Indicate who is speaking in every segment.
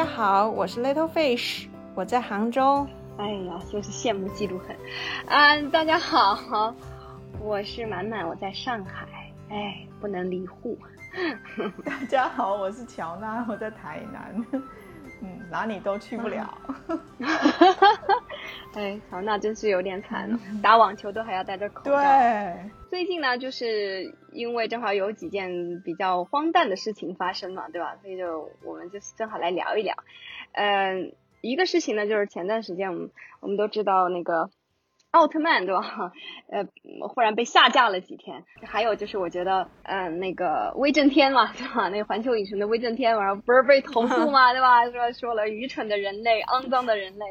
Speaker 1: 家好，我是 Little Fish，我在杭州。
Speaker 2: 哎呀，就是羡慕嫉妒恨。嗯，大家好，我是满满，我在上海。哎，不能离沪。
Speaker 3: 大家好，我是乔娜，我在台南。嗯，哪里都去不了。
Speaker 2: 哎，好，那真是有点惨了，打网球都还要戴着口罩。
Speaker 3: 对。
Speaker 2: 最近呢，就是因为正好有几件比较荒诞的事情发生嘛，对吧？所以就我们就是正好来聊一聊。嗯，一个事情呢，就是前段时间我们我们都知道那个。奥特曼对吧？呃，忽然被下架了几天。还有就是，我觉得，嗯，那个威震天嘛，对吧？那个环球影城的威震天，然后不是被投诉嘛，对吧？说说了愚蠢的人类，肮脏的人类，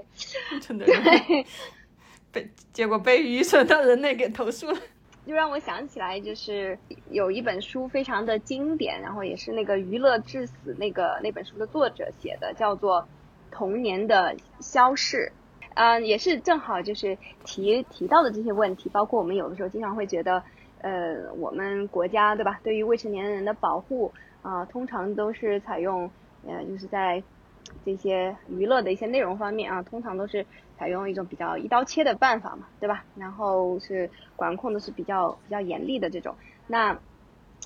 Speaker 1: 愚蠢的人类，被结果被愚蠢的人类给投诉了。
Speaker 2: 就让我想起来，就是有一本书非常的经典，然后也是那个《娱乐至死》那个那本书的作者写的，叫做《童年的消逝》。嗯，也是正好就是提提到的这些问题，包括我们有的时候经常会觉得，呃，我们国家对吧？对于未成年人的保护啊，通常都是采用，呃，就是在这些娱乐的一些内容方面啊，通常都是采用一种比较一刀切的办法嘛，对吧？然后是管控的是比较比较严厉的这种。那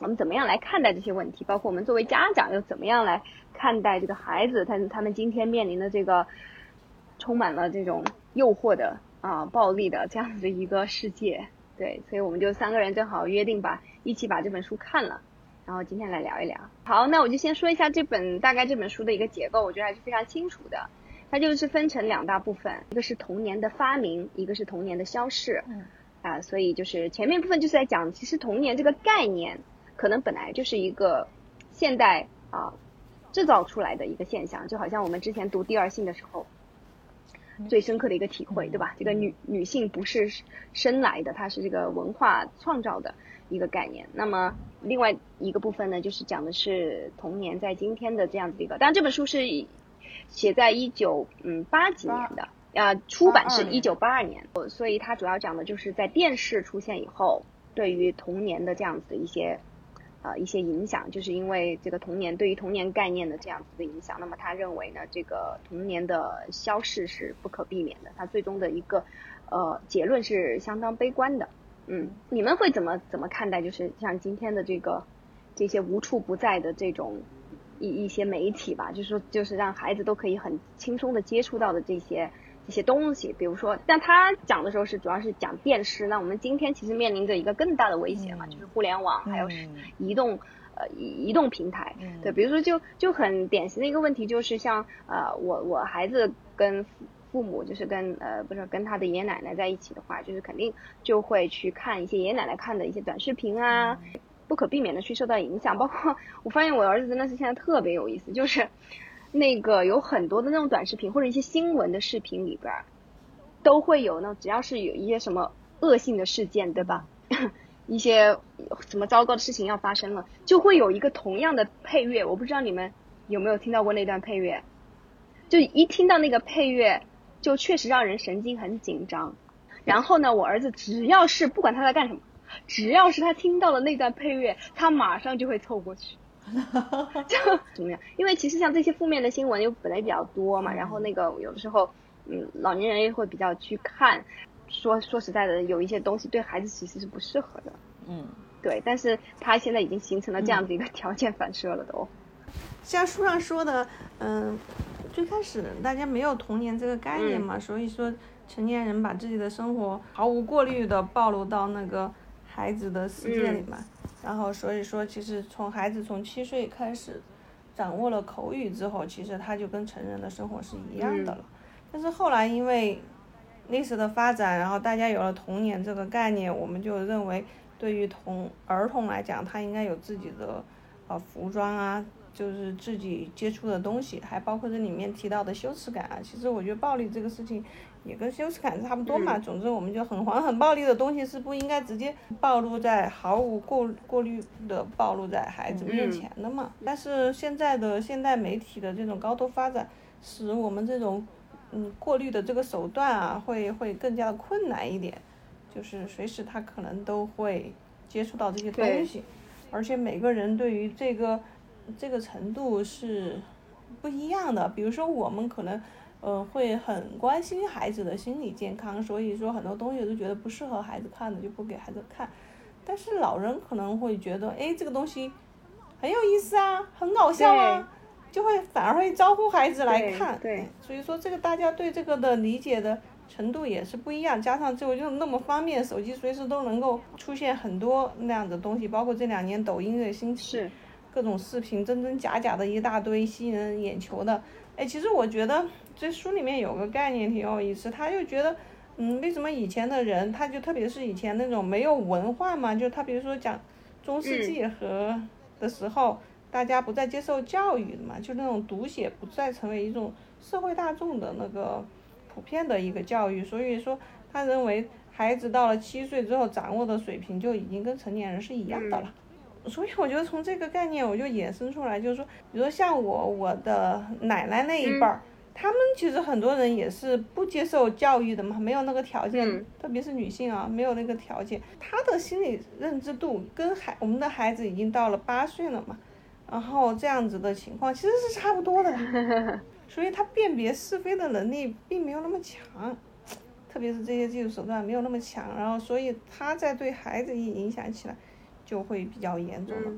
Speaker 2: 我们怎么样来看待这些问题？包括我们作为家长又怎么样来看待这个孩子他他们今天面临的这个？充满了这种诱惑的啊，暴力的这样子的一个世界，对，所以我们就三个人正好约定把，一起把这本书看了，然后今天来聊一聊。好，那我就先说一下这本大概这本书的一个结构，我觉得还是非常清楚的。它就是分成两大部分，一个是童年的发明，一个是童年的消逝。嗯。啊，所以就是前面部分就是在讲，其实童年这个概念，可能本来就是一个现代啊制造出来的一个现象，就好像我们之前读第二性的时候。最深刻的一个体会，对吧？这个女女性不是生来的，它是这个文化创造的一个概念。那么另外一个部分呢，就是讲的是童年在今天的这样子的一个。当然这本书是写在一九嗯八几年的，啊，出版是一九八二年，所以它主要讲的就是在电视出现以后，对于童年的这样子的一些。呃，一些影响，就是因为这个童年对于童年概念的这样子的影响，那么他认为呢，这个童年的消逝是不可避免的。他最终的一个呃结论是相当悲观的。嗯，你们会怎么怎么看待？就是像今天的这个这些无处不在的这种一一些媒体吧，就是说就是让孩子都可以很轻松的接触到的这些。这些东西，比如说，但他讲的时候是主要是讲电视。那我们今天其实面临着一个更大的威胁嘛，就是互联网还有移动呃移动平台。对，比如说就就很典型的一个问题就是像呃我我孩子跟父母就是跟呃不是跟他的爷爷奶奶在一起的话，就是肯定就会去看一些爷爷奶奶看的一些短视频啊，不可避免的去受到影响。包括 我发现我儿子真的是现在特别有意思，就是。那个有很多的那种短视频或者一些新闻的视频里边，都会有那只要是有一些什么恶性的事件，对吧？一些什么糟糕的事情要发生了，就会有一个同样的配乐。我不知道你们有没有听到过那段配乐？就一听到那个配乐，就确实让人神经很紧张。然后呢，我儿子只要是不管他在干什么，只要是他听到了那段配乐，他马上就会凑过去。就 怎么样？因为其实像这些负面的新闻又本来比较多嘛，然后那个有的时候，嗯，老年人也会比较去看。说说实在的，有一些东西对孩子其实是不适合的。
Speaker 3: 嗯，
Speaker 2: 对。但是他现在已经形成了这样子一个条件反射了，都。
Speaker 1: 像书上说的，嗯，最开始大家没有童年这个概念嘛，所以说成年人把自己的生活毫无过滤的暴露到那个孩子的世界里嘛。然后所以说，其实从孩子从七岁开始掌握了口语之后，其实他就跟成人的生活是一样的了。但是后来因为历史的发展，然后大家有了童年这个概念，我们就认为对于童儿童来讲，他应该有自己的呃服装啊，就是自己接触的东西，还包括这里面提到的羞耻感啊。其实我觉得暴力这个事情。也跟羞耻感差不多嘛。总之，我们就很黄、很暴力的东西是不应该直接暴露在毫无过过滤的暴露在孩子面前的嘛。但是现在的现代媒体的这种高度发展，使我们这种嗯过滤的这个手段啊，会会更加的困难一点。就是随时他可能都会接触到这些东西，而且每个人对于这个这个程度是不一样的。比如说我们可能，呃，会很关心孩子的心理健康，所以说很多东西都觉得不适合孩子看的就不给孩子看。但是老人可能会觉得，哎，这个东西很有意思啊，很搞笑啊，就会反而会招呼孩子来看。
Speaker 2: 对，
Speaker 1: 所以说这个大家对这个的理解的。程度也是不一样，加上就就那么方便，手机随时都能够出现很多那样的东西，包括这两年抖音的兴起，各种视频真真假假的一大堆，吸引人眼球的。哎，其实我觉得这书里面有个概念挺有意思，他就觉得，嗯，为什么以前的人，他就特别是以前那种没有文化嘛，就他比如说讲中世纪和的时候，大家不再接受教育的嘛，就那种读写不再成为一种社会大众的那个。普遍的一个教育，所以说他认为孩子到了七岁之后掌握的水平就已经跟成年人是一样的了。所以我觉得从这个概念我就衍生出来，就是说，比如说像我我的奶奶那一辈儿，他们其实很多人也是不接受教育的嘛，没有那个条件，特别是女性啊，没有那个条件，她的心理认知度跟孩我们的孩子已经到了八岁了嘛，然后这样子的情况其实是差不多的。所以他辨别是非的能力并没有那么强，特别是这些技术手段没有那么强，然后所以他在对孩子一影响起来，就会比较严重的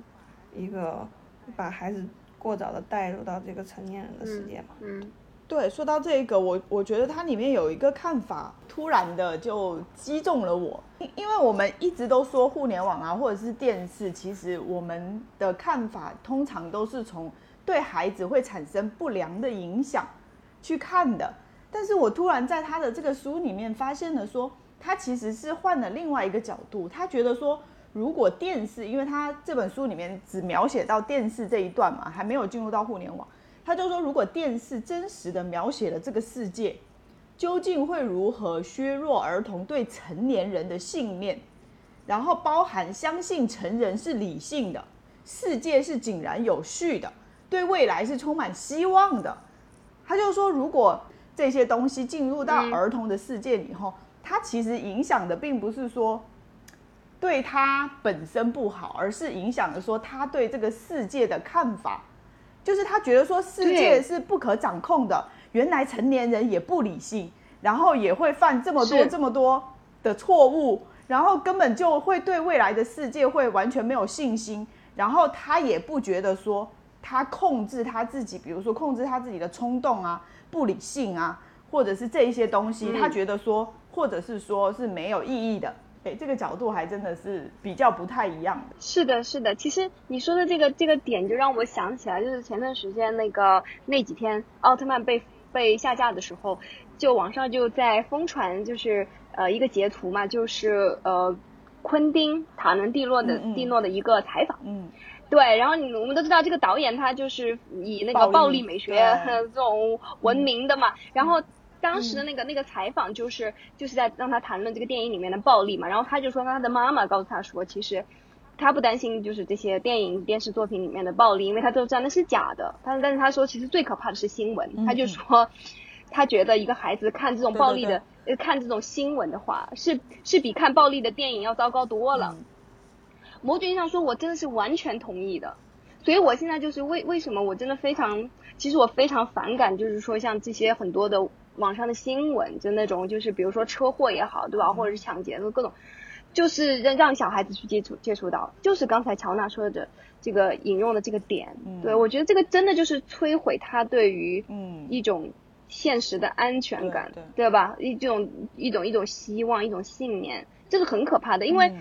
Speaker 1: 一个把孩子过早的带入到这个成年人的世界嘛。
Speaker 2: 嗯，
Speaker 3: 对，说到这个，我我觉得它里面有一个看法，突然的就击中了我，因因为我们一直都说互联网啊或者是电视，其实我们的看法通常都是从。对孩子会产生不良的影响，去看的。但是我突然在他的这个书里面发现了，说他其实是换了另外一个角度。他觉得说，如果电视，因为他这本书里面只描写到电视这一段嘛，还没有进入到互联网。他就说，如果电视真实的描写了这个世界，究竟会如何削弱儿童对成年人的信念？然后包含相信成人是理性的，世界是井然有序的。对未来是充满希望的，他就说，如果这些东西进入到儿童的世界以后，它其实影响的并不是说对他本身不好，而是影响了说他对这个世界的看法，就是他觉得说世界是不可掌控的，原来成年人也不理性，然后也会犯这么多这么多的错误，然后根本就会对未来的世界会完全没有信心，然后他也不觉得说。他控制他自己，比如说控制他自己的冲动啊、不理性啊，或者是这一些东西，他觉得说，或者是说是没有意义的。哎，这个角度还真的是比较不太一样的。
Speaker 2: 是的，是的。其实你说的这个这个点，就让我想起来，就是前段时间那个那几天奥特曼被被下架的时候，就网上就在疯传，就是呃一个截图嘛，就是呃昆汀塔伦蒂诺的蒂诺的一个采访。
Speaker 3: 嗯。
Speaker 2: 对，然后你我们都知道这个导演他就是以那个暴力美学这种闻名的嘛。然后当时的那个那个采访就是就是在让他谈论这个电影里面的暴力嘛。然后他就说他的妈妈告诉他说，其实他不担心就是这些电影电视作品里面的暴力，因为他都知道那是假的。但是但是他说其实最可怕的是新闻。他就说他觉得一个孩子看这种暴力的呃看这种新闻的话，是是比看暴力的电影要糟糕多了。某种意义上说，我真的是完全同意的，所以我现在就是为为什么我真的非常，其实我非常反感，就是说像这些很多的网上的新闻，就那种就是比如说车祸也好，对吧，或者是抢劫的各种，就是让让小孩子去接触接触到，就是刚才乔娜说的这个引用的这个点，对我觉得这个真的就是摧毁他对于一种现实的安全感，对吧？一这种一种一种希望，一种信念，这个很可怕的，因为。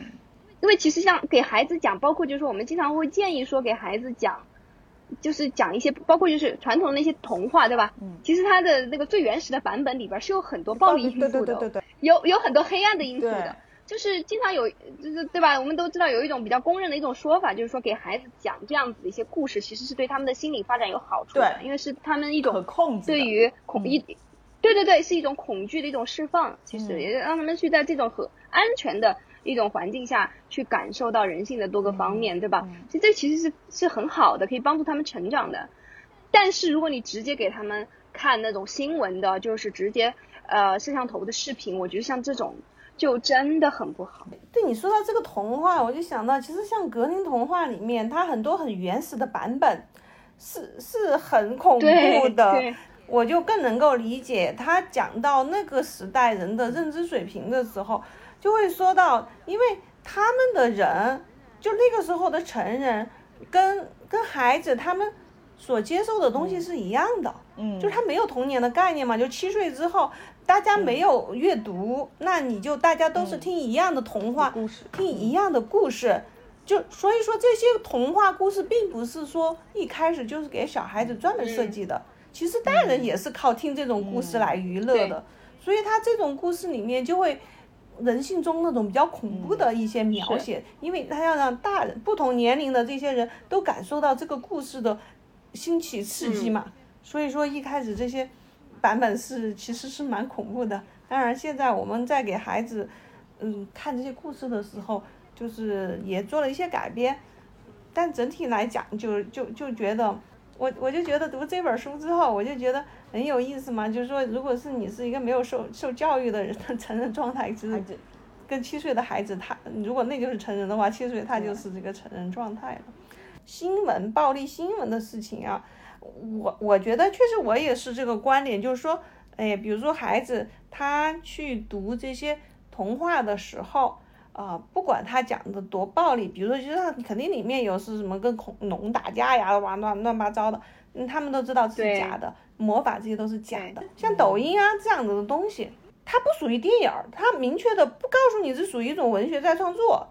Speaker 2: 因为其实像给孩子讲，包括就是说我们经常会建议说给孩子讲，就是讲一些包括就是传统的那些童话，对吧？嗯。其实它的那个最原始的版本里边是有很多暴力因素的，
Speaker 3: 对对对对对。
Speaker 2: 有有很多黑暗的因素的，就是经常有，就是对吧？我们都知道有一种比较公认的一种说法，就是说给孩子讲这样子的一些故事，其实是对他们的心理发展有好处的，因为是他们一种对于恐一，对对对，是一种恐惧的一种释放，其实也让他们去在这种和安全的。一种环境下去感受到人性的多个方面，对吧？其实这其实是是很好的，可以帮助他们成长的。但是如果你直接给他们看那种新闻的，就是直接呃摄像头的视频，我觉得像这种就真的很不好。
Speaker 1: 对你说到这个童话，我就想到，其实像格林童话里面，它很多很原始的版本，是是很恐怖的，我就更能够理解他讲到那个时代人的认知水平的时候，就会说到，因为他们的人，就那个时候的成人，跟跟孩子他们所接受的东西是一样的，
Speaker 3: 嗯，
Speaker 1: 就是他没有童年的概念嘛，就七岁之后，大家没有阅读，那你就大家都是听一样的童话
Speaker 3: 故事，
Speaker 1: 听一样的故事。就所以说，这些童话故事并不是说一开始就是给小孩子专门设计的，其实大人也是靠听这种故事来娱乐的。所以他这种故事里面就会人性中那种比较恐怖的一些描写，因为他要让大人不同年龄的这些人都感受到这个故事的新奇刺激嘛。所以说一开始这些版本是其实是蛮恐怖的。当然现在我们在给孩子嗯看这些故事的时候。就是也做了一些改编，但整体来讲，就就就觉得，我我就觉得读这本书之后，我就觉得很有意思嘛。就是说，如果是你是一个没有受受教育的人的 成人状态，其实跟七岁的孩子，他如果那就是成人的话，七岁他就是这个成人状态了。新闻暴力新闻的事情啊，我我觉得确实我也是这个观点，就是说，哎，比如说孩子他去读这些童话的时候。啊，不管他讲的多暴力，比如说，就是肯定里面有是什么跟恐龙打架呀，哇乱乱八糟的，嗯，他们都知道是假的，魔法这些都是假的。像抖音啊这样子的东西，它不属于电影儿，它明确的不告诉你是属于一种文学再创作，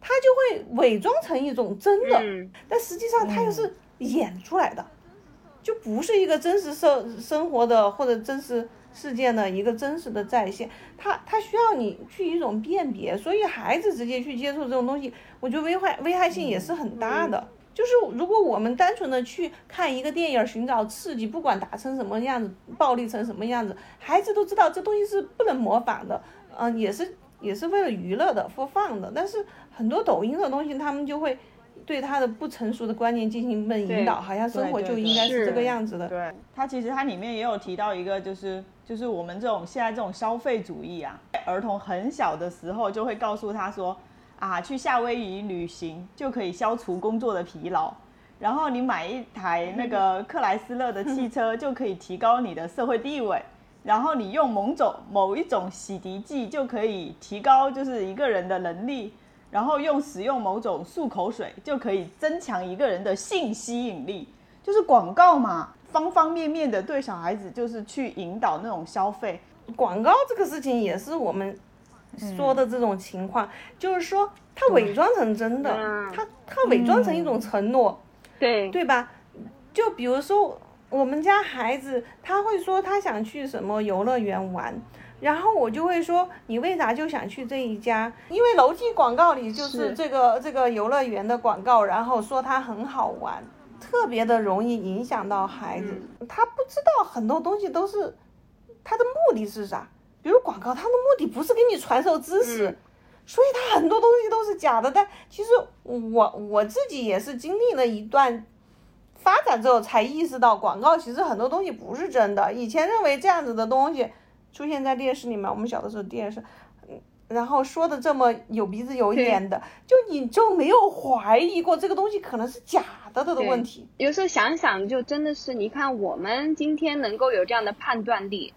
Speaker 1: 它就会伪装成一种真的，但实际上它又是演出来的，就不是一个真实生生活的或者真实。事件的一个真实的再现，它它需要你去一种辨别，所以孩子直接去接触这种东西，我觉得危害危害性也是很大的。就是如果我们单纯的去看一个电影寻找刺激，不管打成什么样子，暴力成什么样子，孩子都知道这东西是不能模仿的，嗯，也是也是为了娱乐的播放的。但是很多抖音的东西，他们就会。对他的不成熟的观念进行一份引导，好像生活就应该是这个样子的。
Speaker 3: 对，他其实他里面也有提到一个，就是就是我们这种现在这种消费主义啊，儿童很小的时候就会告诉他说，啊，去夏威夷旅行就可以消除工作的疲劳，然后你买一台那个克莱斯勒的汽车就可以提高你的社会地位，然后你用某种某一种洗涤剂就可以提高就是一个人的能力。然后用使用某种漱口水就可以增强一个人的性吸引力，就是广告嘛，方方面面的对小孩子就是去引导那种消费。
Speaker 1: 广告这个事情也是我们说的这种情况，就是说他伪装成真的，他他伪装成一种承诺，
Speaker 2: 对
Speaker 1: 对吧？就比如说我们家孩子，他会说他想去什么游乐园玩。然后我就会说，你为啥就想去这一家？因为楼梯广告里就是这个这个游乐园的广告，然后说它很好玩，特别的容易影响到孩子。他不知道很多东西都是，他的目的是啥？比如广告，它的目的不是给你传授知识，所以它很多东西都是假的。但其实我我自己也是经历了一段发展之后，才意识到广告其实很多东西不是真的。以前认为这样子的东西。出现在电视里面，我们小的时候电视，嗯，然后说的这么有鼻子有眼的，就你就没有怀疑过这个东西可能是假的的的问题。
Speaker 2: 有时候想想，就真的是，你看我们今天能够有这样的判断力，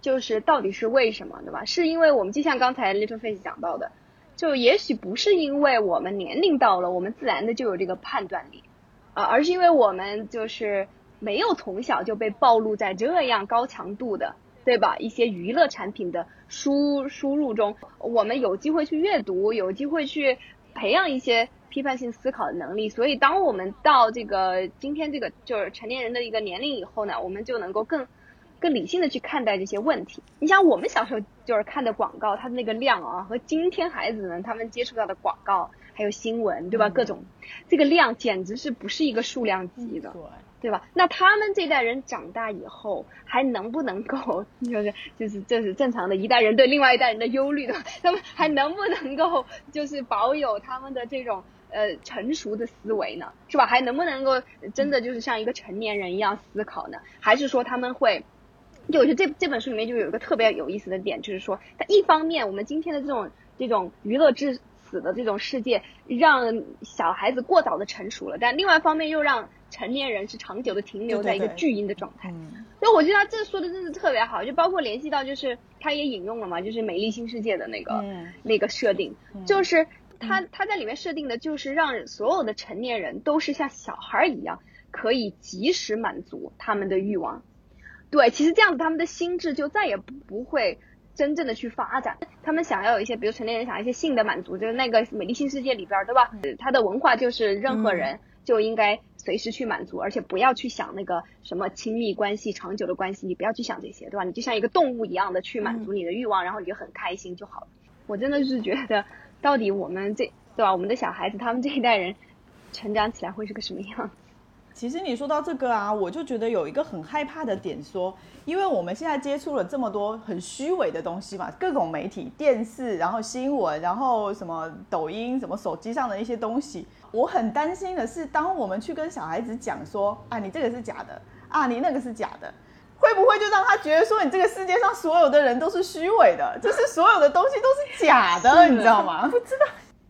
Speaker 2: 就是到底是为什么，对吧？是因为我们就像刚才 Little Face 讲到的，就也许不是因为我们年龄到了，我们自然的就有这个判断力，啊，而是因为我们就是没有从小就被暴露在这样高强度的。对吧？一些娱乐产品的输输入中，我们有机会去阅读，有机会去培养一些批判性思考的能力。所以，当我们到这个今天这个就是成年人的一个年龄以后呢，我们就能够更更理性的去看待这些问题。你想，我们小时候就是看的广告，它的那个量啊，和今天孩子们他们接触到的广告还有新闻，对吧？各种这个量简直是不是一个数量级的。
Speaker 3: 对。
Speaker 2: 对吧？那他们这代人长大以后还能不能够，就是就是这是正常的一代人对另外一代人的忧虑的，他们还能不能够就是保有他们的这种呃成熟的思维呢？是吧？还能不能够真的就是像一个成年人一样思考呢？还是说他们会？就我觉得这这本书里面就有一个特别有意思的点，就是说，它一方面我们今天的这种这种娱乐至死的这种世界，让小孩子过早的成熟了，但另外一方面又让成年人是长久的停留在一个巨婴的状态。所以我觉得他这说的真是特别好，就包括联系到就是他也引用了嘛，就是《美丽新世界》的那个那个设定，就是他他在里面设定的就是让所有的成年人都是像小孩一样，可以及时满足他们的欲望。对，其实这样子他们的心智就再也不不会。真正的去发展，他们想要有一些，比如成年人想要一些性的满足，就是那个美丽新世界里边，对吧？他的文化就是任何人就应该随时去满足，而且不要去想那个什么亲密关系、长久的关系，你不要去想这些，对吧？你就像一个动物一样的去满足你的欲望，然后你就很开心就好了。我真的是觉得，到底我们这，对吧？我们的小孩子，他们这一代人成长起来会是个什么样？
Speaker 3: 其实你说到这个啊，我就觉得有一个很害怕的点，说，因为我们现在接触了这么多很虚伪的东西嘛，各种媒体、电视，然后新闻，然后什么抖音，什么手机上的一些东西，我很担心的是，当我们去跟小孩子讲说，啊，你这个是假的，啊，你那个是假的，会不会就让他觉得说，你这个世界上所有的人都是虚伪的，就是所有的东西都是假的，你知道吗？
Speaker 1: 不知道，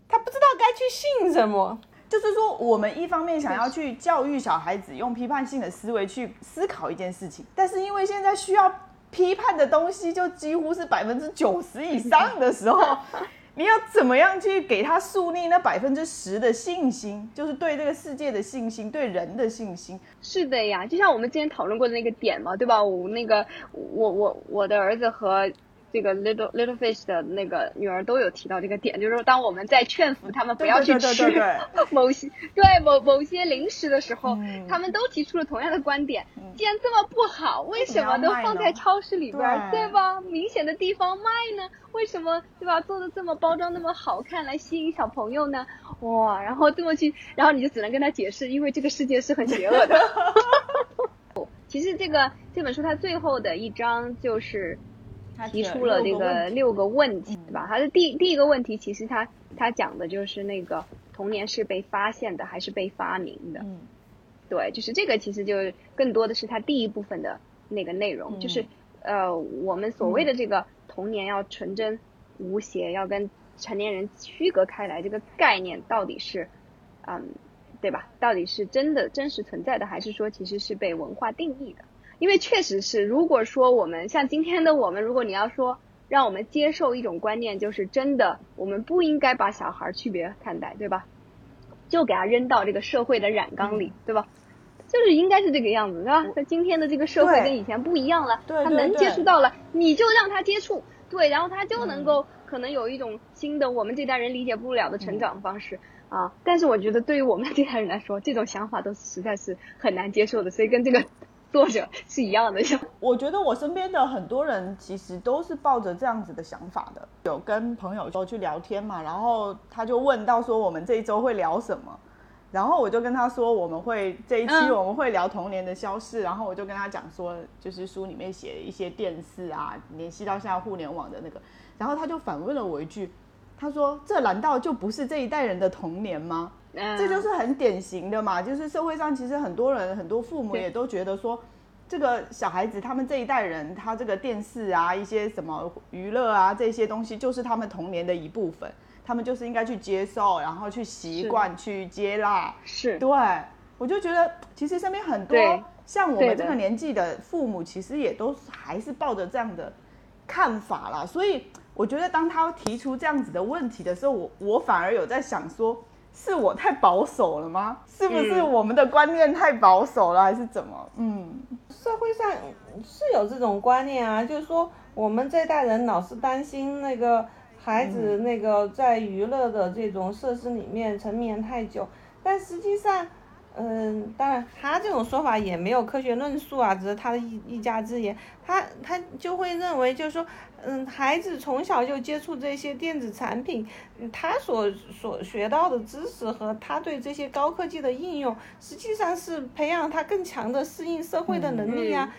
Speaker 1: 他不知道该去信什么。
Speaker 3: 就是说，我们一方面想要去教育小孩子用批判性的思维去思考一件事情，但是因为现在需要批判的东西就几乎是百分之九十以上的时候，你要怎么样去给他树立那百分之十的信心，就是对这个世界的信心，对人的信心？
Speaker 2: 是的呀，就像我们之前讨论过的那个点嘛，对吧？我那个我我我的儿子和。这个 little little fish 的那个女儿都有提到这个点，就是说当我们在劝服他们不要去吃 某些对某某些零食的时候，他们都提出了同样的观点。既然这么不好，为什么都放在超市里边，对吧？明显的地方卖呢？为什么对吧？做的这么包装那么好看，来吸引小朋友呢？哇，然后这么去，然后你就只能跟他解释，因为这个世界是很邪恶的。其实这个这本书它最后的一章就是。提出了这个六个问题，对吧？他的第第一个问题，其实他他讲的就是那个童年是被发现的还是被发明的？嗯，对，就是这个，其实就更多的是他第一部分的那个内容，就是呃，我们所谓的这个童年要纯真无邪，要跟成年人区隔开来，这个概念到底是嗯，对吧？到底是真的真实存在的，还是说其实是被文化定义的？因为确实是，如果说我们像今天的我们，如果你要说让我们接受一种观念，就是真的，我们不应该把小孩区别看待，对吧？就给他扔到这个社会的染缸里，对吧？就是应该是这个样子，对吧？在今天的这个社会跟以前不一样了，他能接触到了，你就让他接触，对，然后他就能够可能有一种新的我们这代人理解不了的成长方式啊。但是我觉得对于我们这代人来说，这种想法都实在是很难接受的，所以跟这个。作者是一样的，
Speaker 3: 我觉得我身边的很多人其实都是抱着这样子的想法的。有跟朋友说去聊天嘛，然后他就问到说我们这一周会聊什么，然后我就跟他说我们会这一期我们会聊童年的消逝，然后我就跟他讲说就是书里面写一些电视啊，联系到现在互联网的那个，然后他就反问了我一句，他说这难道就不是这一代人的童年吗？这就是很典型的嘛，就是社会上其实很多人、很多父母也都觉得说，这个小孩子他们这一代人，他这个电视啊、一些什么娱乐啊这些东西，就是他们童年的一部分，他们就是应该去接受，然后去习惯、去接纳。
Speaker 2: 是，
Speaker 3: 对，我就觉得其实身边很多像我们这个年纪的父母，其实也都还是抱着这样的看法啦。所以我觉得当他提出这样子的问题的时候，我我反而有在想说。是我太保守了吗？是不是我们的观念太保守了，还是怎么？嗯，
Speaker 1: 社会上是有这种观念啊，就是说我们这代人老是担心那个孩子那个在娱乐的这种设施里面沉眠太久，但实际上。嗯，当然，他这种说法也没有科学论述啊，只是他的一一家之言。他他就会认为，就是说，嗯，孩子从小就接触这些电子产品，他所所学到的知识和他对这些高科技的应用，实际上是培养他更强的适应社会的能力啊。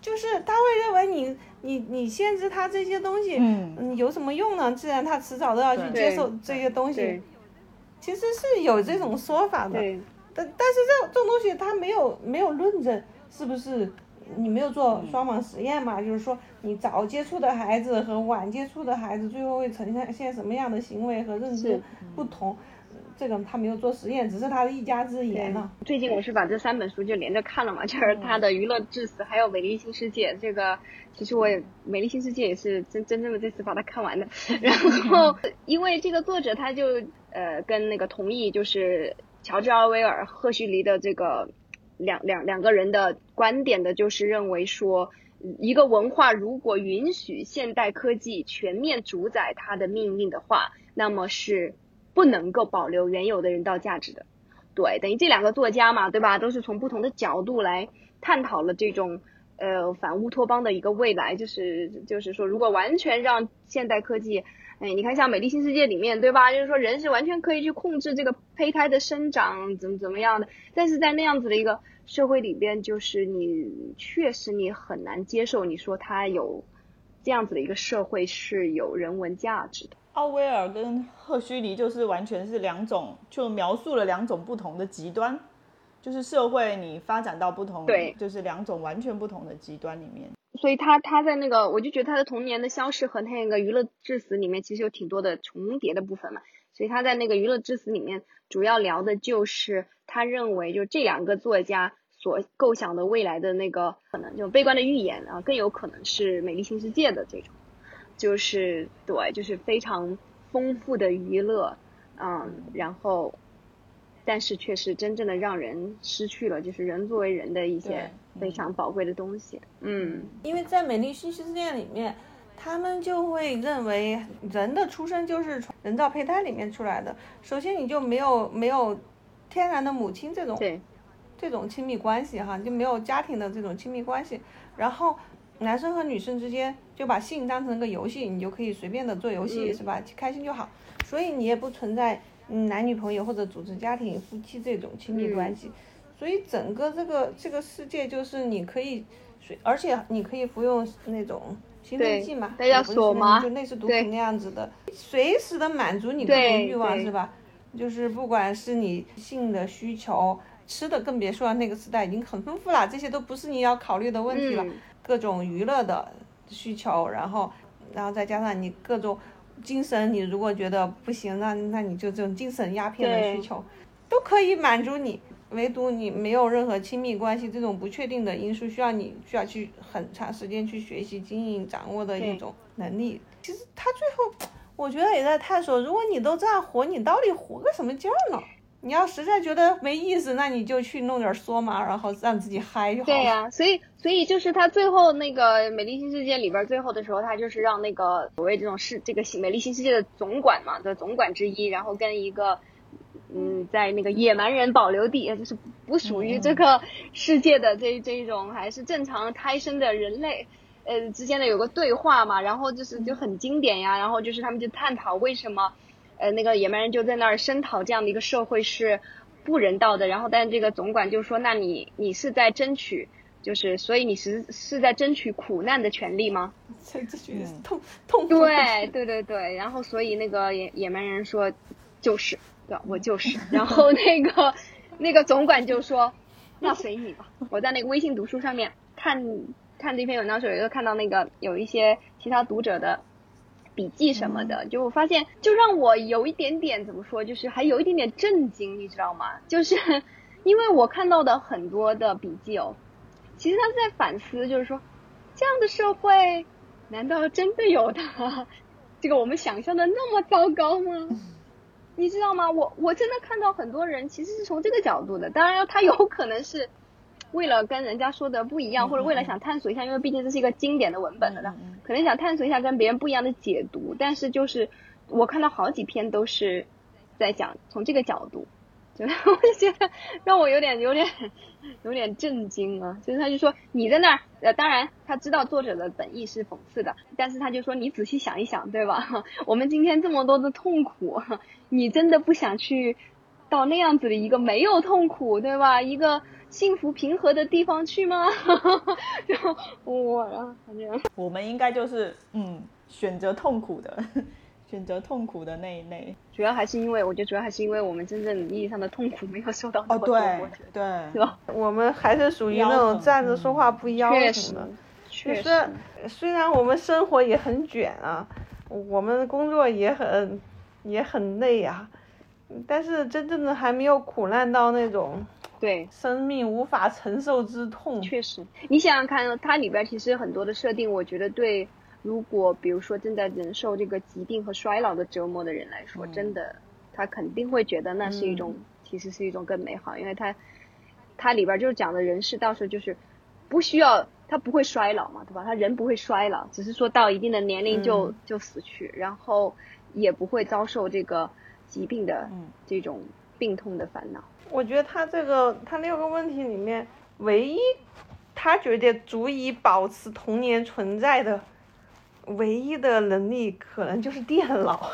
Speaker 1: 就是他会认为你你你限制他这些东西，嗯，有什么用呢？既然他迟早都要去接受这些东西，其实是有这种说法的。但但是这这种东西，它没有没有论证是不是你没有做双盲实验嘛？就是说你早接触的孩子和晚接触的孩子，最后会呈现现什么样的行为和认知不同？这个他没有做实验，只是他的一家之言呢。
Speaker 2: 最近我是把这三本书就连着看了嘛，就是他的《娱乐至死》，还有《美丽新世界》。这个其实我也《美丽新世界》也是真真正的这次把它看完的。然后因为这个作者他就呃跟那个同意，就是乔治奥威尔、赫胥黎的这个两两两个人的观点的，就是认为说，一个文化如果允许现代科技全面主宰它的命运的话，那么是。不能够保留原有的人道价值的，对，等于这两个作家嘛，对吧？都是从不同的角度来探讨了这种呃反乌托邦的一个未来，就是就是说，如果完全让现代科技，哎，你看像《美丽新世界》里面，对吧？就是说人是完全可以去控制这个胚胎的生长，怎么怎么样的，但是在那样子的一个社会里边，就是你确实你很难接受，你说它有这样子的一个社会是有人文价值的。
Speaker 3: 奥威尔跟赫胥黎就是完全是两种，就描述了两种不同的极端，就是社会你发展到不同，
Speaker 2: 对，
Speaker 3: 就是两种完全不同的极端里面。
Speaker 2: 所以他他在那个，我就觉得他的童年的消失和那个娱乐至死里面其实有挺多的重叠的部分嘛。所以他在那个娱乐至死里面主要聊的就是他认为就这两个作家所构想的未来的那个可能，就悲观的预言啊，更有可能是美丽新世界的这种。就是对，就是非常丰富的娱乐，嗯，然后，但是却是真正的让人失去了，就是人作为人的一些非常宝贵的东西，嗯，
Speaker 1: 因为在美丽新世界里面，他们就会认为人的出生就是从人造胚胎里面出来的，首先你就没有没有天然的母亲这种这种亲密关系哈，就没有家庭的这种亲密关系，然后。男生和女生之间就把性当成个游戏，你就可以随便的做游戏，是吧？开心就好，所以你也不存在男女朋友或者组织家庭、夫妻这种亲密关系。所以整个这个这个世界就是你可以随，而且你可以服用那种兴奋剂嘛，
Speaker 2: 不是
Speaker 1: 就类似毒品那样子的，随时的满足你各种欲望，是吧？就是不管是你性的需求，吃的更别说了，那个时代已经很丰富了，这些都不是你要考虑的问题了。各种娱乐的需求，然后，然后再加上你各种精神，你如果觉得不行，那那你就这种精神鸦片的需求，都可以满足你。唯独你没有任何亲密关系这种不确定的因素，需要你需要去很长时间去学习、经营、掌握的一种能力。其实他最后，我觉得也在探索，如果你都这样活，你到底活个什么劲儿呢？你要实在觉得没意思，那你就去弄点梭嘛，然后让自己嗨就好。
Speaker 2: 对呀，所以所以就是他最后那个《美丽新世界》里边最后的时候，他就是让那个所谓这种是这个《美丽新世界》的总管嘛的总管之一，然后跟一个嗯在那个野蛮人保留地，就是不属于这个世界的这这一种还是正常胎生的人类，呃之间的有个对话嘛，然后就是就很经典呀，然后就是他们就探讨为什么。呃，那个野蛮人就在那儿声讨这样的一个社会是不人道的，然后，但这个总管就说：“那你你是在争取，就是所以你是是在争取苦难的权利吗？”
Speaker 1: 这这句痛痛
Speaker 2: 对对对对，然后所以那个野野蛮人说：“就是，对，我就是。”然后那个那个总管就说：“那随你吧。”我在那个微信读书上面看看这篇文章时候，有看到那个有一些其他读者的。笔记什么的，就我发现，就让我有一点点怎么说，就是还有一点点震惊，你知道吗？就是 因为我看到的很多的笔记哦，其实他在反思，就是说，这样的社会难道真的有他这个我们想象的那么糟糕吗？你知道吗？我我真的看到很多人其实是从这个角度的，当然他有可能是。为了跟人家说的不一样，或者为了想探索一下，因为毕竟这是一个经典的文本了的，可能想探索一下跟别人不一样的解读。但是就是我看到好几篇都是在讲从这个角度，就我就觉得让我有点有点有点震惊啊！就是他就说你在那儿，呃，当然他知道作者的本意是讽刺的，但是他就说你仔细想一想，对吧？我们今天这么多的痛苦，你真的不想去到那样子的一个没有痛苦，对吧？一个。幸福平和的地方去吗？然后我，反正
Speaker 3: 我们应该就是嗯，选择痛苦的，选择痛苦的那一类。
Speaker 2: 主要还是因为，我觉得主要还是因为我们真正意义上的痛苦没有受到
Speaker 3: 哦，对对，
Speaker 2: 是吧？
Speaker 1: 我们还是属于那种站着说话不腰疼的。
Speaker 2: 确
Speaker 1: 实，虽然我们生活也很卷啊，我们工作也很也很累啊，但是真正的还没有苦难到那种。
Speaker 2: 对，
Speaker 1: 生命无法承受之痛。
Speaker 2: 确实，你想想看，它里边其实很多的设定，我觉得对，如果比如说正在忍受这个疾病和衰老的折磨的人来说，真的，他肯定会觉得那是一种，其实是一种更美好，因为它，它里边就是讲的人是到时候就是不需要，他不会衰老嘛，对吧？他人不会衰老，只是说到一定的年龄就就死去，然后也不会遭受这个疾病的这种病痛的烦恼。
Speaker 1: 我觉得他这个他六个问题里面，唯一他觉得足以保持童年存在的唯一的能力，可能就是电脑。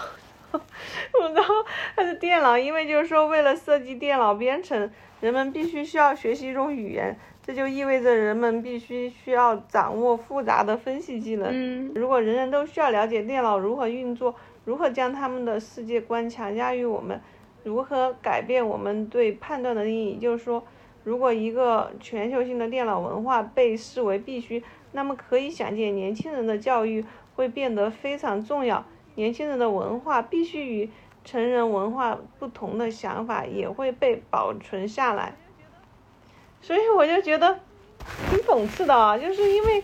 Speaker 1: 然后他是电脑，因为就是说，为了设计电脑编程，人们必须需要学习一种语言，这就意味着人们必须需要掌握复杂的分析技能。
Speaker 2: 嗯。
Speaker 1: 如果人人都需要了解电脑如何运作，如何将他们的世界观强加于我们。如何改变我们对判断的定义？就是说，如果一个全球性的电脑文化被视为必须，那么可以想见，年轻人的教育会变得非常重要。年轻人的文化必须与成人文化不同的想法也会被保存下来。所以我就觉得挺讽刺的啊，就是因为。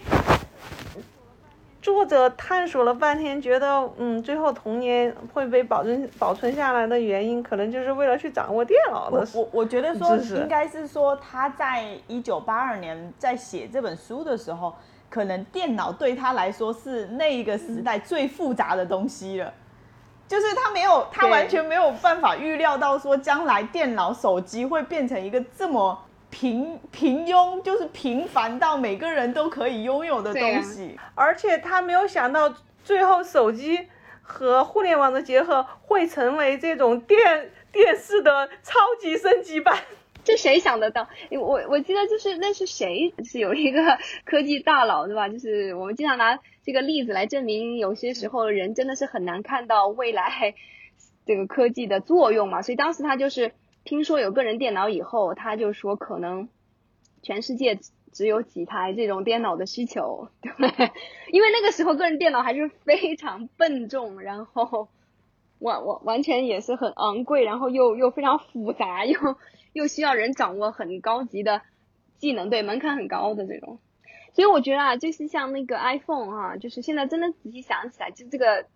Speaker 1: 作者探索了半天，觉得嗯，最后童年会被保存保存下来的原因，可能就是为了去掌握电脑的
Speaker 3: 我我觉得说应该是说他在一九八二年在写这本书的时候，可能电脑对他来说是那一个时代最复杂的东西了，就是他没有他完全没有办法预料到说将来电脑手机会变成一个这么。平平庸就是平凡到每个人都可以拥有的东西，
Speaker 1: 而且他没有想到最后手机和互联网的结合会成为这种电电视的超级升级版。
Speaker 2: 这谁想得到？我我记得就是那是谁是有一个科技大佬对吧？就是我们经常拿这个例子来证明，有些时候人真的是很难看到未来这个科技的作用嘛。所以当时他就是。听说有个人电脑以后，他就说可能全世界只有几台这种电脑的需求，对，因为那个时候个人电脑还是非常笨重，然后完完完全也是很昂贵，然后又又非常复杂，又又需要人掌握很高级的技能，对，门槛很高的这种。所以我觉得啊，就是像那个 iPhone 哈，就是现在真的仔细想起来，就这个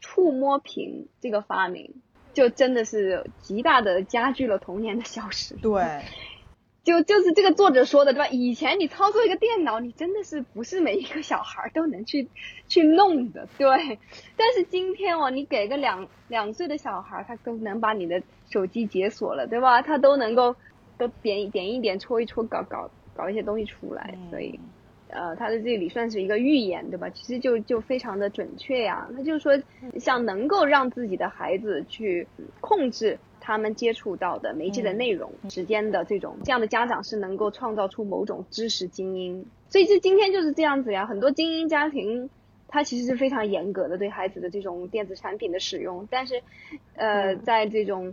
Speaker 2: 触摸屏这个发明。就真的是极大的加剧了童年的消失。
Speaker 3: 对，
Speaker 2: 就就是这个作者说的对吧？以前你操作一个电脑，你真的是不是每一个小孩都能去 去弄的，对。但是今天哦，你给个两两岁的小孩，他都能把你的手机解锁了，对吧？他都能够都点点一点、戳一戳，搞搞搞一些东西出来，所以。呃，他的这里算是一个预言，对吧？其实就就非常的准确呀。他就是说，想能够让自己的孩子去控制他们接触到的媒介的内容、时间的这种，这样的家长是能够创造出某种知识精英。所以这今天就是这样子呀。很多精英家庭，他其实是非常严格的对孩子的这种电子产品的使用，但是，呃，在这种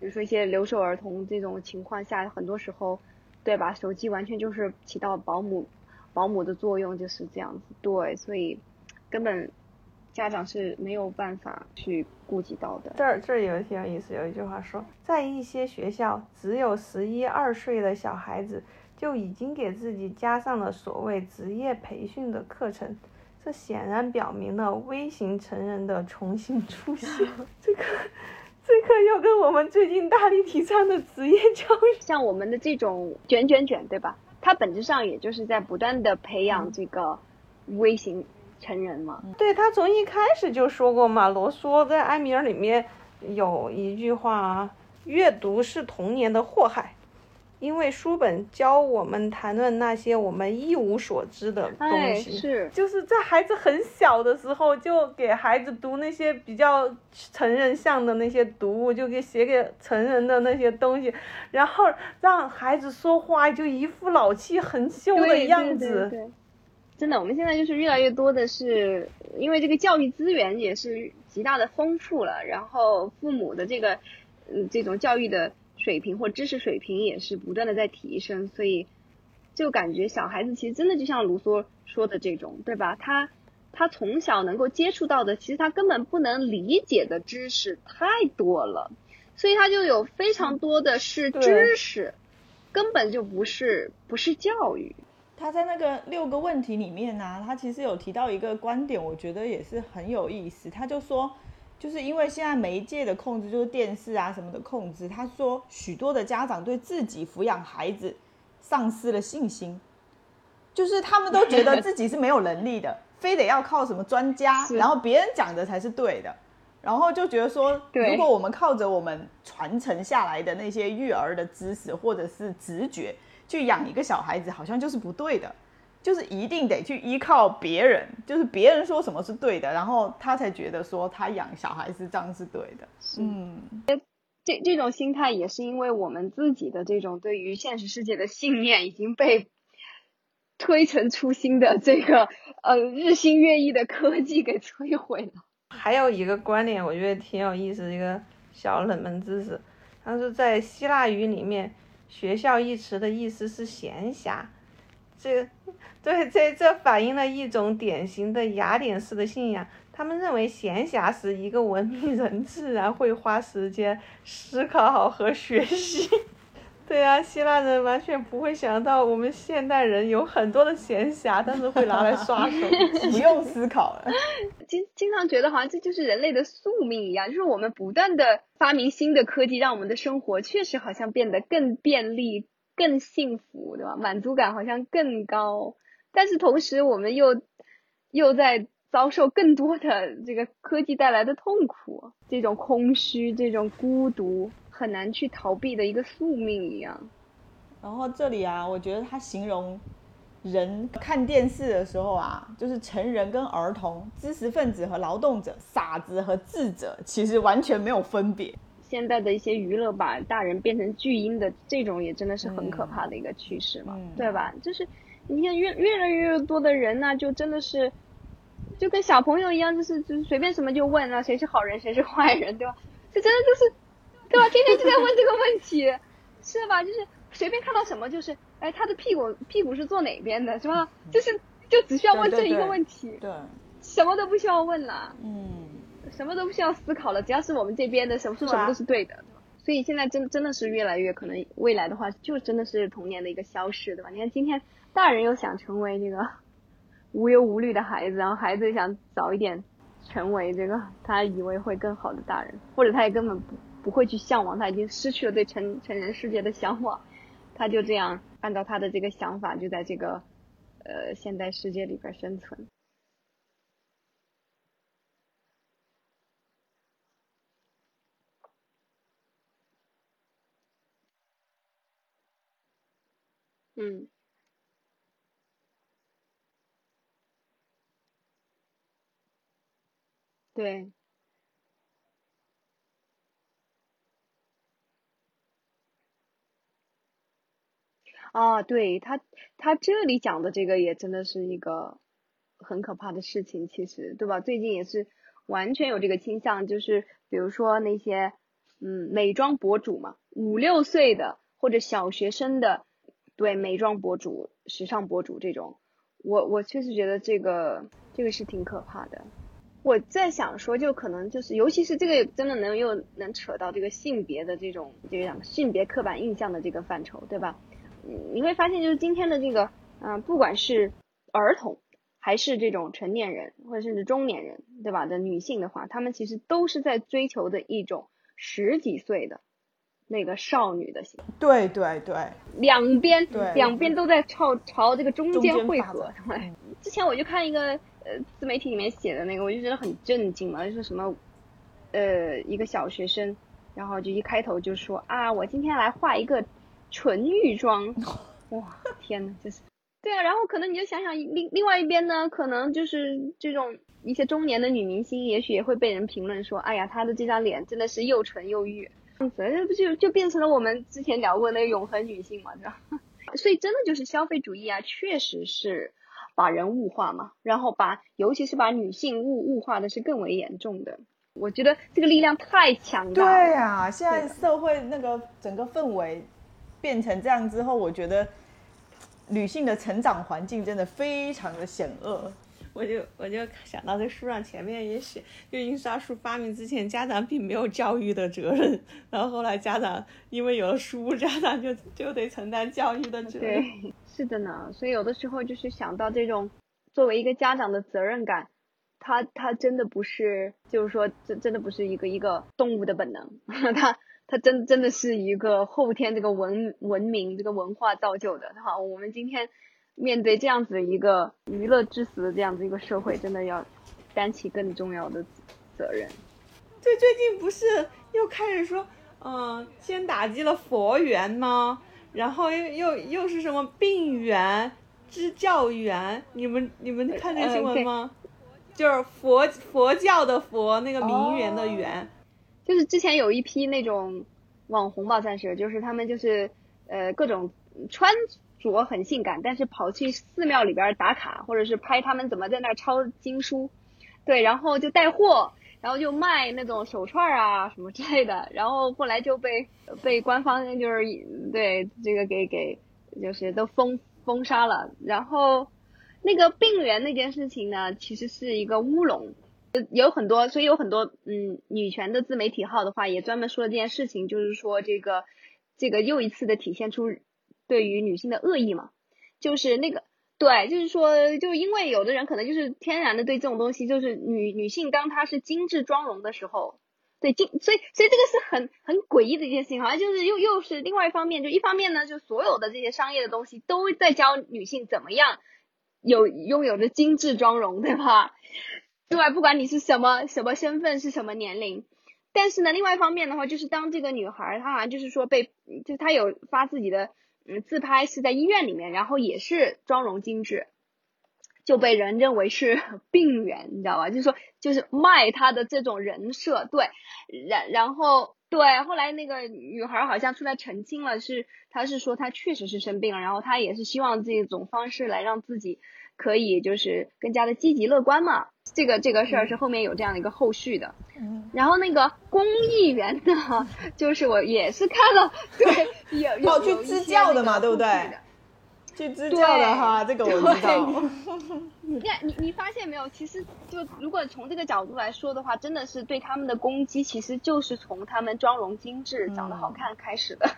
Speaker 2: 比如说一些留守儿童这种情况下，很多时候，对吧？手机完全就是起到保姆。保姆的作用就是这样子，对，所以根本家长是没有办法去顾及到的。
Speaker 1: 这儿这儿有挺有意思，有一句话说，在一些学校，只有十一二岁的小孩子就已经给自己加上了所谓职业培训的课程，这显然表明了微型成人的重新出现。这个这个又跟我们最近大力提倡的职业教育，
Speaker 2: 像我们的这种卷卷卷，对吧？它本质上也就是在不断的培养这个微型成人嘛。
Speaker 1: 对他从一开始就说过嘛，罗梭在《埃米尔》里面有一句话：阅读是童年的祸害。因为书本教我们谈论那些我们一无所知的东西，
Speaker 2: 是
Speaker 1: 就是在孩子很小的时候就给孩子读那些比较成人向的那些读物，就给写给成人的那些东西，然后让孩子说话就一副老气横秋的样
Speaker 2: 子。真的，我们现在就是越来越多的是因为这个教育资源也是极大的丰富了，然后父母的这个嗯这种教育的水平或知识水平也是不断的在提升，所以就感觉小孩子其实真的就像卢梭说的这种，对吧？他他从小能够接触到的，其实他根本不能理解的知识太多了，所以他就有非常多的是知识，根本就不是不是教育。
Speaker 3: 他在那个六个问题里面呢，他其实有提到一个观点，我觉得也是很有意思。他就说，就是因为现在媒介的控制，就是电视啊什么的控制。他说，许多的家长对自己抚养孩子丧失了信心，就是他们都觉得自己是没有能力的，非得要靠什么专家，然后别人讲的才是对的，然后就觉得说，如果我们靠着我们传承下来的那些育儿的知识或者是直觉。去养一个小孩子好像就是不对的，就是一定得去依靠别人，就是别人说什么是对的，然后他才觉得说他养小孩是这样是对的。嗯，
Speaker 2: 这这种心态也是因为我们自己的这种对于现实世界的信念已经被推陈出新的这个 呃日新月异的科技给摧毁了。
Speaker 1: 还有一个观点，我觉得挺有意思，一个小冷门知识，他说在希腊语里面。学校一词的意思是闲暇，这，对，这这反映了一种典型的雅典式的信仰。他们认为闲暇时，一个文明人自然会花时间思考好和学习。对啊，希腊人完全不会想到我们现代人有很多的闲暇，但是会拿来刷手机，
Speaker 3: 不用思考了。
Speaker 2: 经经常觉得好像这就是人类的宿命一样，就是我们不断的发明新的科技，让我们的生活确实好像变得更便利、更幸福，对吧？满足感好像更高，但是同时我们又又在遭受更多的这个科技带来的痛苦，这种空虚，这种孤独。很难去逃避的一个宿命一样。
Speaker 3: 然后这里啊，我觉得他形容人看电视的时候啊，就是成人跟儿童、知识分子和劳动者、傻子和智者，其实完全没有分别。
Speaker 2: 现在的一些娱乐把大人变成巨婴的这种，也真的是很可怕的一个趋势嘛，对吧？就是你看越越来越多的人呢，就真的是就跟小朋友一样，就是就是随便什么就问啊，谁是好人，谁是坏人，对吧？这真的就是。对吧？天天就在问这个问题，是吧？就是随便看到什么，就是哎，他的屁股屁股是坐哪边的，是吧？就是就只需要问这一个问题，
Speaker 3: 对，
Speaker 2: 什么都不需要问了，
Speaker 3: 嗯，
Speaker 2: 什么都不需要思考了，只要是我们这边的，什么说什么都是对的。所以现在真真的是越来越可能，未来的话就真的是童年的一个消逝，对吧？你看今天大人又想成为这个 无忧无虑的孩子，然后孩子想早一点成为这个他以为会更好的大人，或者他也根本不。不会去向往，他已经失去了对成成人世界的向往，他就这样按照他的这个想法，就在这个呃现代世界里边生存。嗯，对。啊，对他，他这里讲的这个也真的是一个很可怕的事情，其实，对吧？最近也是完全有这个倾向，就是比如说那些嗯美妆博主嘛，五六岁的或者小学生的，对美妆博主、时尚博主这种，我我确实觉得这个这个是挺可怕的。我在想说，就可能就是，尤其是这个真的能又能扯到这个性别的这种这个性别刻板印象的这个范畴，对吧？你会发现，就是今天的这个，嗯，不管是儿童，还是这种成年人，或者甚至中年人，对吧？的女性的话，她们其实都是在追求的一种十几岁的那个少女的形
Speaker 3: 对对对，
Speaker 2: 两边两边都在朝朝这个中间汇合。对，之前我就看一个呃自媒体里面写的那个，我就觉得很震惊嘛，就是什么呃一个小学生，然后就一开头就说啊，我今天来画一个。纯欲妆，哇，天呐，就是，对啊，然后可能你就想想另另外一边呢，可能就是这种一些中年的女明星，也许也会被人评论说，哎呀，她的这张脸真的是又纯又欲，这不就就变成了我们之前聊过那个永恒女性嘛，对吧？所以真的就是消费主义啊，确实是把人物化嘛，然后把尤其是把女性物物化的是更为严重的。我觉得这个力量太强大了。
Speaker 3: 对呀、现在社会那个整个氛围变成这样之后，我觉得女性的成长环境真的非常的险恶。
Speaker 1: 我就我就想到这书上前面也写，就印刷术发明之前，家长并没有教育的责任，然后后来家长因为有了书，家长就就得承担教育的责任。
Speaker 2: 对，是的呢。所以有的时候就是想到这种作为一个家长的责任感，他他真的不是，就是说这真的不是一个一个动物的本能，他他真真的是一个后天这个文文明这个文化造就的。哈，我们今天面对这样子的一个娱乐至死的这样子一个社会，真的要担起更重要的责任。
Speaker 1: 对，最近不是又开始说，嗯、先打击了佛缘吗？然后又又又是什么病缘、支教缘？你们你们看这个新闻吗？就是佛佛教的佛，那个名媛的媛。
Speaker 2: 就是之前有一批那种网红吧，算是，就是他们就是呃各种穿着很性感，但是跑去寺庙里边打卡，或者是拍他们怎么在那儿抄经书，对，然后就带货，然后就卖那种手串啊什么之类的，然后后来就被被官方就是对这个给给就是都封封杀了，然后那个病源那件事情呢，其实是一个乌龙。有很多，所以有很多嗯女权的自媒体号的话，也专门说了这件事情，就是说这个这个又一次的体现出对于女性的恶意嘛，就是那个对，就是说，就因为有的人可能就是天然的对这种东西，就是女女性当她是精致妆容的时候，对精，所以所以这个是很很诡异的一件事情，好像就是又又是另外一方面，就一方面呢，就所有的这些商业的东西都在教女性怎么样有拥有着精致妆容，对吧？对，不管你是什么什么身份，是什么年龄，但是呢，另外一方面的话，就是当这个女孩儿她好像就是说被，就她有发自己的嗯自拍是在医院里面，然后也是妆容精致，就被人认为是 病源，你知道吧？就是说就是卖他的这种人设，对，然然后对，后来那个女孩儿好像出来澄清了，是她是说她确实是生病了，然后她也是希望这种方式来让自己可以就是更加的积极乐观嘛。这个这个事儿是后面有这样的一个后续的。
Speaker 3: 嗯，
Speaker 2: 然后那个公益员呢，就是我也是看了，对，有有
Speaker 3: 哦去支教的嘛对不对去支教的哈，这个我知道。
Speaker 2: 你看，你你发现没有？其实就如果从这个角度来说的话，真的是对他们的攻击，其实就是从他们妆容精致、长得好看开始的。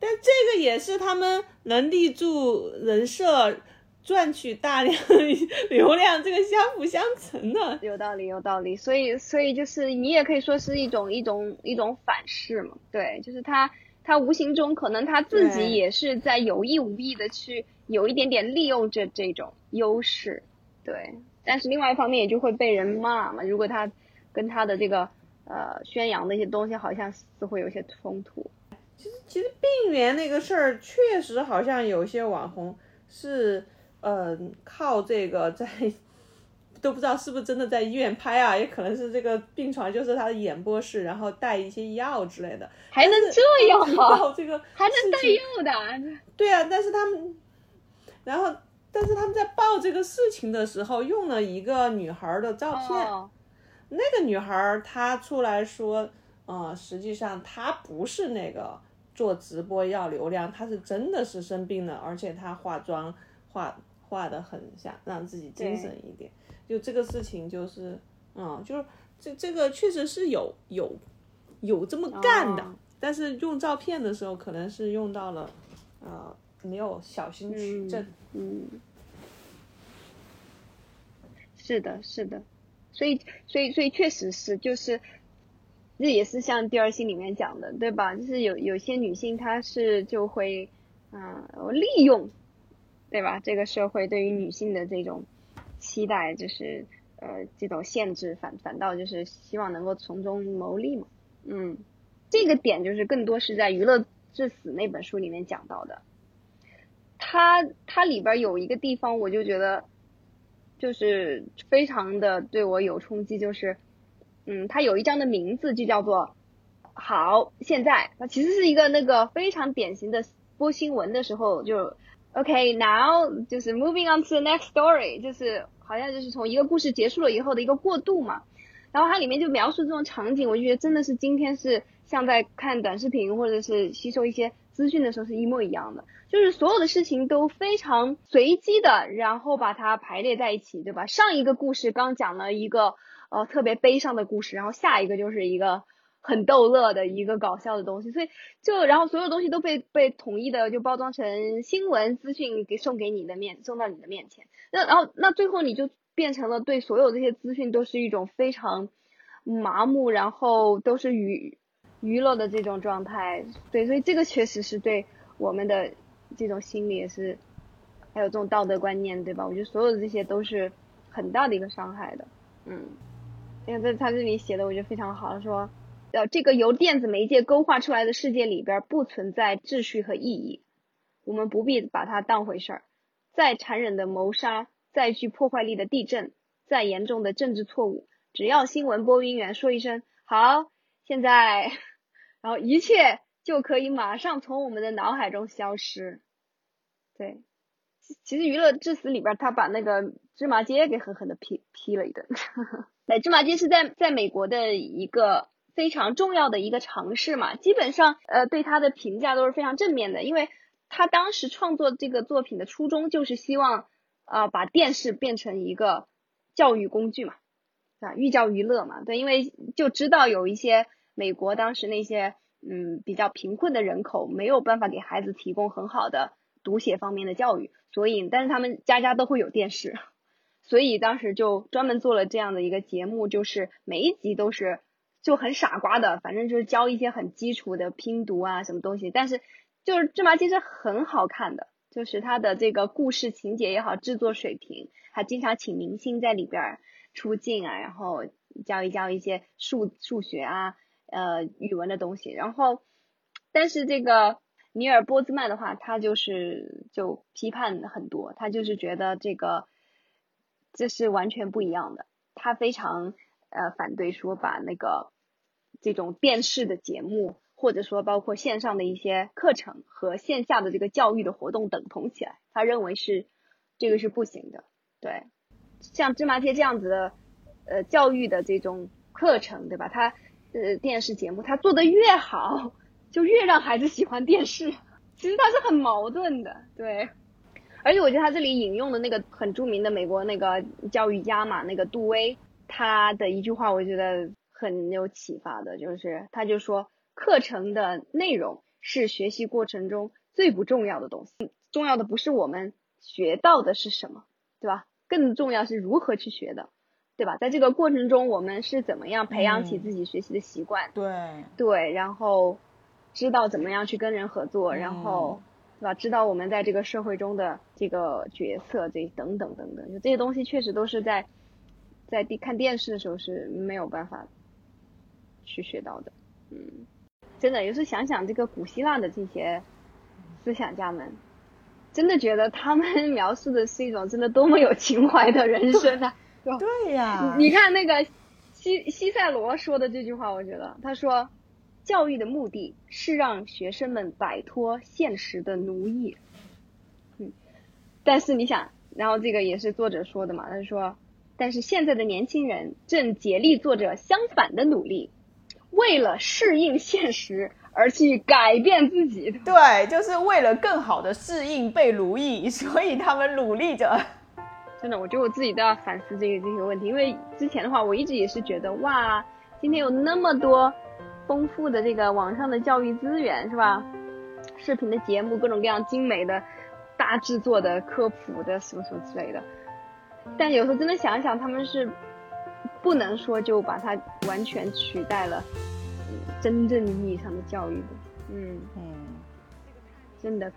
Speaker 1: 但这个也是他们能立住人设、赚取大量 流量，这个相辅相成的。
Speaker 2: 有道理，有道理。所以，所以就是你也可以说是一种一种一种反噬嘛。对，就是他他无形中可能他自己也是在有意无意的去有一点点利用这这种优势。对，但是另外一方面也就会被人骂嘛。如果他跟他的这个呃宣扬的一些东西好像似乎有些冲突。
Speaker 1: 其实病源那个事儿，确实好像有些网红是，呃，靠这个在，都不知道是不是真的在医院拍啊，也可能是这个病床就是他的演播室，然后带一些药之类的，
Speaker 2: 还能这样吗？
Speaker 1: 靠这个
Speaker 2: 还能带药的？
Speaker 1: 对啊，但是他们，然后但是他们在报这个事情的时候用了一个女孩的照片，
Speaker 2: 哦，
Speaker 1: 那个女孩儿她出来说，呃，实际上她不是那个做直播要流量，她是真的是生病了，而且她化妆化化的很想，让自己精神一点。就这个事情就是，嗯，就是这这个确实是有有有这么干的，
Speaker 2: 哦
Speaker 1: 但是用照片的时候可能是用到了，呃，没有小心取证。
Speaker 2: 嗯，是的，是的，所以，所以，所以确实是，就是，这也是像第二性里面讲的，对吧？就是有有些女性她是就会，嗯、利用，对吧？这个社会对于女性的这种期待，就是呃这种限制，反反倒就是希望能够从中牟利嘛。嗯，这个点就是更多是在《娱乐至死》那本书里面讲到的。它它里边有一个地方，我就觉得就是非常的对我有冲击，就是嗯，它有一章的名字就叫做“好现在”，它其实是一个那个非常典型的播新闻的时候就 OK now 就是 moving on to the next story，就是好像就是从一个故事结束了以后的一个过渡嘛。然后它里面就描述这种场景，我就觉得真的是今天是像在看短视频或者是吸收一些资讯的时候是一模一样的，就是所有的事情都非常随机的，然后把它排列在一起，对吧？上一个故事刚讲了一个呃特别悲伤的故事，然后下一个就是一个。很逗乐的一个搞笑的东西，所以就然后所有东西都被被统一的就包装成新闻资讯给送给你的面送到你的面前，那然后那最后你就变成了对所有这些资讯都是一种非常麻木，然后都是娱娱乐的这种状态，对，所以这个确实是对我们的这种心理也是还有这种道德观念，对吧？我觉得所有的这些都是很大的一个伤害的，嗯，因为在他这里写的我觉得非常好，说。呃，这个由电子媒介勾画出来的世界里边不存在秩序和意义，我们不必把它当回事儿。再残忍的谋杀，再具破坏力的地震，再严重的政治错误，只要新闻播音员说一声“好，现在”，然后一切就可以马上从我们的脑海中消失。对，其实《娱乐至死》里边他把那个芝麻街给狠狠的批批了一顿。对，芝麻街是在在美国的一个。非常重要的一个尝试嘛，基本上呃对他的评价都是非常正面的，因为他当时创作这个作品的初衷就是希望啊把电视变成一个教育工具嘛，啊寓教于乐嘛，对，因为就知道有一些美国当时那些嗯比较贫困的人口没有办法给孩子提供很好的读写方面的教育，所以但是他们家家都会有电视，所以当时就专门做了这样的一个节目，就是每一集都是。就很傻瓜的，反正就是教一些很基础的拼读啊，什么东西。但是就是芝麻其实很好看的，就是它的这个故事情节也好，制作水平，还经常请明星在里边出镜啊，然后教一教一些数数学啊，呃，语文的东西。然后，但是这个尼尔波兹曼的话，他就是就批判很多，他就是觉得这个这是完全不一样的，他非常呃反对说把那个。这种电视的节目，或者说包括线上的一些课程和线下的这个教育的活动等同起来，他认为是这个是不行的。对，像芝麻街这样子的呃教育的这种课程，对吧？他呃电视节目他做的越好，就越让孩子喜欢电视。其实他是很矛盾的，对。而且我觉得他这里引用的那个很著名的美国那个教育家嘛，那个杜威，他的一句话，我觉得。很有启发的，就是他就说，课程的内容是学习过程中最不重要的东西，重要的不是我们学到的是什么，对吧？更重要是如何去学的，对吧？在这个过程中，我们是怎么样培养起自己学习的习惯？
Speaker 3: 对
Speaker 2: 对，然后知道怎么样去跟人合作，然后对吧？知道我们在这个社会中的这个角色，这等等等等，就这些东西确实都是在在看电视的时候是没有办法。去学到的，嗯，真的，有时候想想这个古希腊的这些思想家们，真的觉得他们 描述的是一种真的多么有情怀的人生啊！
Speaker 3: 对呀，
Speaker 2: 你看那个西西塞罗说的这句话，我觉得他说，教育的目的是让学生们摆脱现实的奴役。嗯，但是你想，然后这个也是作者说的嘛，他说，但是现在的年轻人正竭力做着相反的努力。为了适应现实而去改变自己，
Speaker 3: 对，就是为了更好的适应被奴役，所以他们努力着。
Speaker 2: 真的，我觉得我自己都要反思这个这个问题，因为之前的话，我一直也是觉得，哇，今天有那么多丰富的这个网上的教育资源，是吧？视频的节目，各种各样精美的、大制作的科普的什么什么之类的。但有时候真的想想，他们是。不能说就把它完全取代了，真正意义上的教育的，嗯。嗯，真的